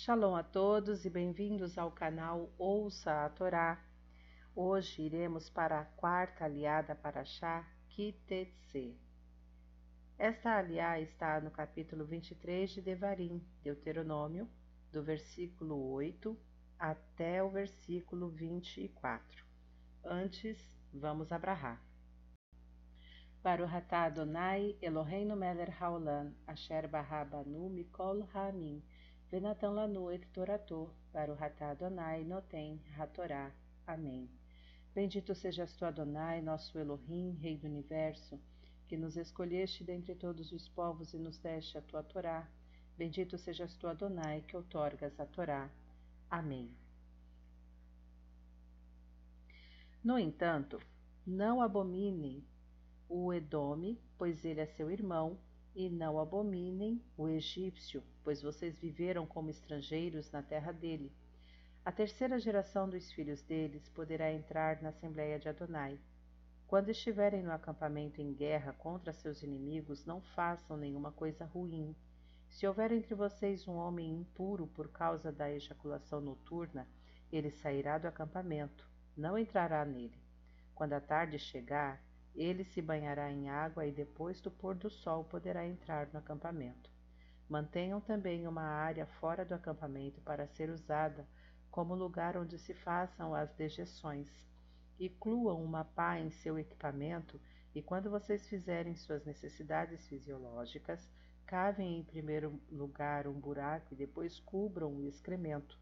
Shalom a todos e bem-vindos ao canal Ouça a Torá. Hoje iremos para a quarta aliada para Shá, Kitetse. Esta aliá está no capítulo 23 de Devarim, Deuteronômio, do versículo 8 até o versículo 24. Antes, vamos abrahar. Baruch Adonai Eloheinu melech haolam, asher barra banu mikol ha'amim, venatan lanu et torato, Baruch Adonai noten hatorá. Amém. Bendito sejas tu, Adonai, nosso Elohim, Rei do Universo, que nos escolheste dentre todos os povos e nos deste a tua Torá. Bendito sejas tu, Adonai, que outorgas a Torá. Amém. No entanto, não abominem o Edome, pois ele é seu irmão, e não abominem o egípcio, pois vocês viveram como estrangeiros na terra dele. A terceira geração dos filhos deles poderá entrar na Assembleia de Adonai. Quando estiverem no acampamento em guerra contra seus inimigos, não façam nenhuma coisa ruim. Se houver entre vocês um homem impuro por causa da ejaculação noturna, ele sairá do acampamento, não entrará nele. Quando a tarde chegar, ele se banhará em água e depois do pôr do sol poderá entrar no acampamento. Mantenham também uma área fora do acampamento para ser usada como lugar onde se façam as dejeções. Incluam uma pá em seu equipamento e quando vocês fizerem suas necessidades fisiológicas, cavem em primeiro lugar um buraco e depois cubram o excremento.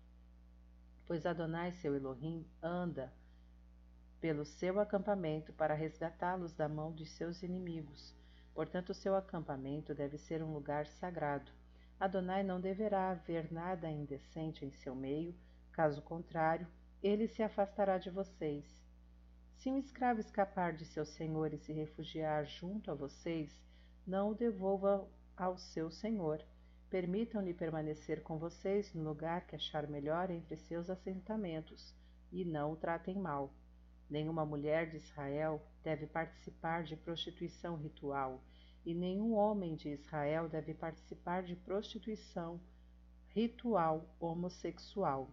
Pois Adonai, seu Elohim, anda pelo seu acampamento para resgatá-los da mão dos seus inimigos. Portanto, seu acampamento deve ser um lugar sagrado. Adonai não deverá haver nada indecente em seu meio, caso contrário, ele se afastará de vocês. Se um escravo escapar de seu senhor e se refugiar junto a vocês, não o devolva ao seu senhor. Permitam-lhe permanecer com vocês no lugar que achar melhor entre seus assentamentos, e não o tratem mal. Nenhuma mulher de Israel deve participar de prostituição ritual, e nenhum homem de Israel deve participar de prostituição ritual homossexual.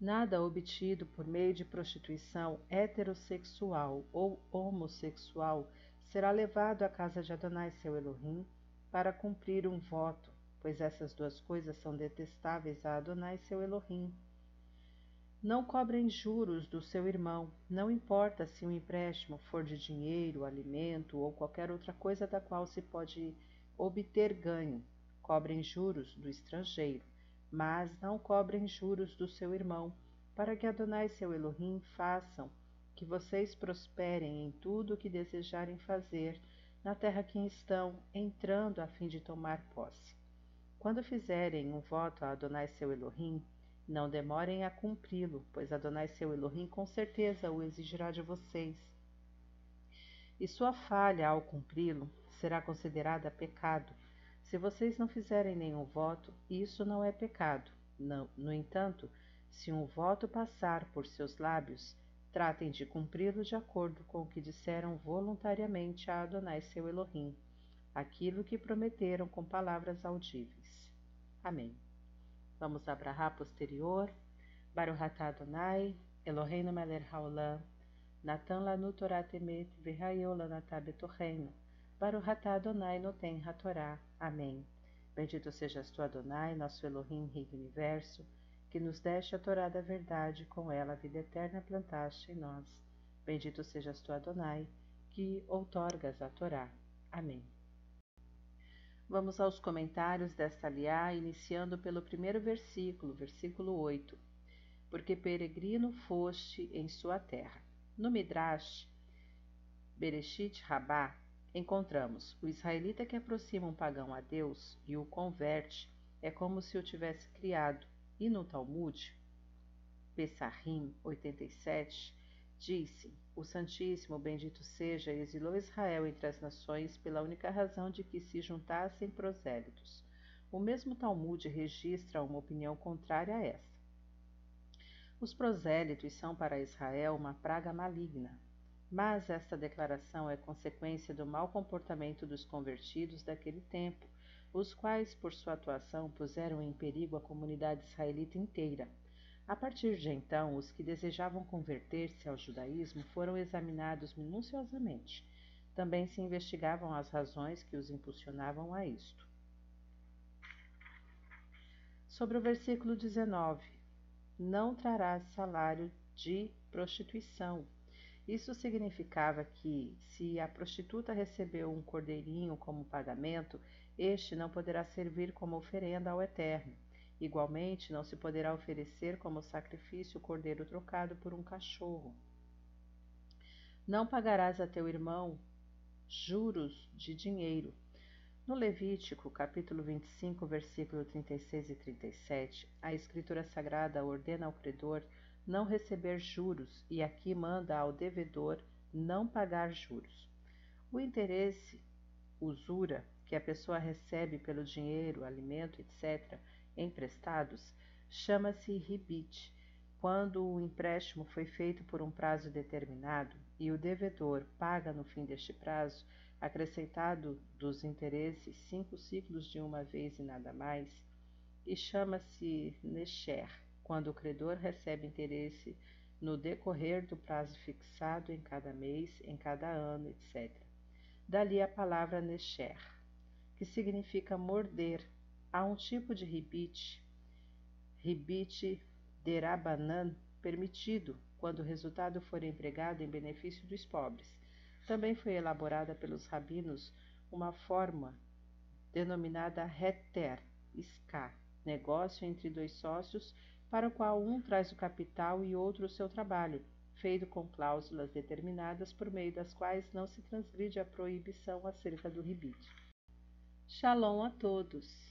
Nada obtido por meio de prostituição heterossexual ou homossexual será levado à casa de Adonai seu Elohim para cumprir um voto, pois essas duas coisas são detestáveis a Adonai seu Elohim. Não cobrem juros do seu irmão, não importa se o empréstimo for de dinheiro, alimento ou qualquer outra coisa da qual se pode obter ganho. Cobrem juros do estrangeiro, mas não cobrem juros do seu irmão, para que Adonai seu Elohim façam que vocês prosperem em tudo o que desejarem fazer na terra que estão entrando a fim de tomar posse. Quando fizerem um voto a Adonai seu Elohim, não demorem a cumpri-lo, pois Adonai seu Elohim com certeza o exigirá de vocês. E sua falha ao cumpri-lo será considerada pecado. Se vocês não fizerem nenhum voto, isso não é pecado. Não, no entanto, se um voto passar por seus lábios, tratem de cumpri-lo de acordo com o que disseram voluntariamente a Adonai seu Elohim, aquilo que prometeram com palavras audíveis. Amém. Vamos abrahar posterior. Baruch Adonai, Eloheinu melech haolam, Natan lanu Torah temet, v'hayol lanatah betorreino. Baruch Adonai noten hatorá. Amém. Bendito sejas tu, Adonai, nosso Elohim, Rei do Universo, que nos deste a Torá da verdade, com ela a vida eterna plantaste em nós. Bendito sejas tu, Adonai, que outorgas a Torá. Amém. Vamos aos comentários desta aliá, iniciando pelo primeiro versículo, versículo 8. Porque peregrino foste em sua terra. No Midrash, Bereshit Rabá, encontramos o israelita que aproxima um pagão a Deus e o converte é como se o tivesse criado. E no Talmud, Pessahim 87, Disse: O Santíssimo, bendito seja, exilou Israel entre as nações pela única razão de que se juntassem prosélitos. O mesmo Talmud registra uma opinião contrária a essa. Os prosélitos são para Israel uma praga maligna, mas esta declaração é consequência do mau comportamento dos convertidos daquele tempo, os quais, por sua atuação, puseram em perigo a comunidade israelita inteira. A partir de então, os que desejavam converter-se ao judaísmo foram examinados minuciosamente. Também se investigavam as razões que os impulsionavam a isto. Sobre o versículo 19: Não trarás salário de prostituição. Isso significava que, se a prostituta recebeu um cordeirinho como pagamento, este não poderá servir como oferenda ao Eterno. Igualmente, não se poderá oferecer como sacrifício o cordeiro trocado por um cachorro. Não pagarás a teu irmão juros de dinheiro. No Levítico, capítulo 25, versículo 36 e 37, a Escritura Sagrada ordena ao credor não receber juros e aqui manda ao devedor não pagar juros. O interesse, usura, que a pessoa recebe pelo dinheiro, alimento, etc., emprestados, chama-se ribite. Quando o empréstimo foi feito por um prazo determinado e o devedor paga no fim deste prazo, acrescentado dos interesses cinco ciclos de uma vez e nada mais, e chama-se Necher quando o credor recebe interesse no decorrer do prazo fixado em cada mês, em cada ano, etc. Dali a palavra Nesher, que significa morder. Há um tipo de ribite, ribite derabanan, permitido quando o resultado for empregado em benefício dos pobres. Também foi elaborada pelos rabinos uma forma denominada heter, ska, negócio entre dois sócios para o qual um traz o capital e outro o seu trabalho, feito com cláusulas determinadas por meio das quais não se transgride a proibição acerca do ribite. Shalom a todos!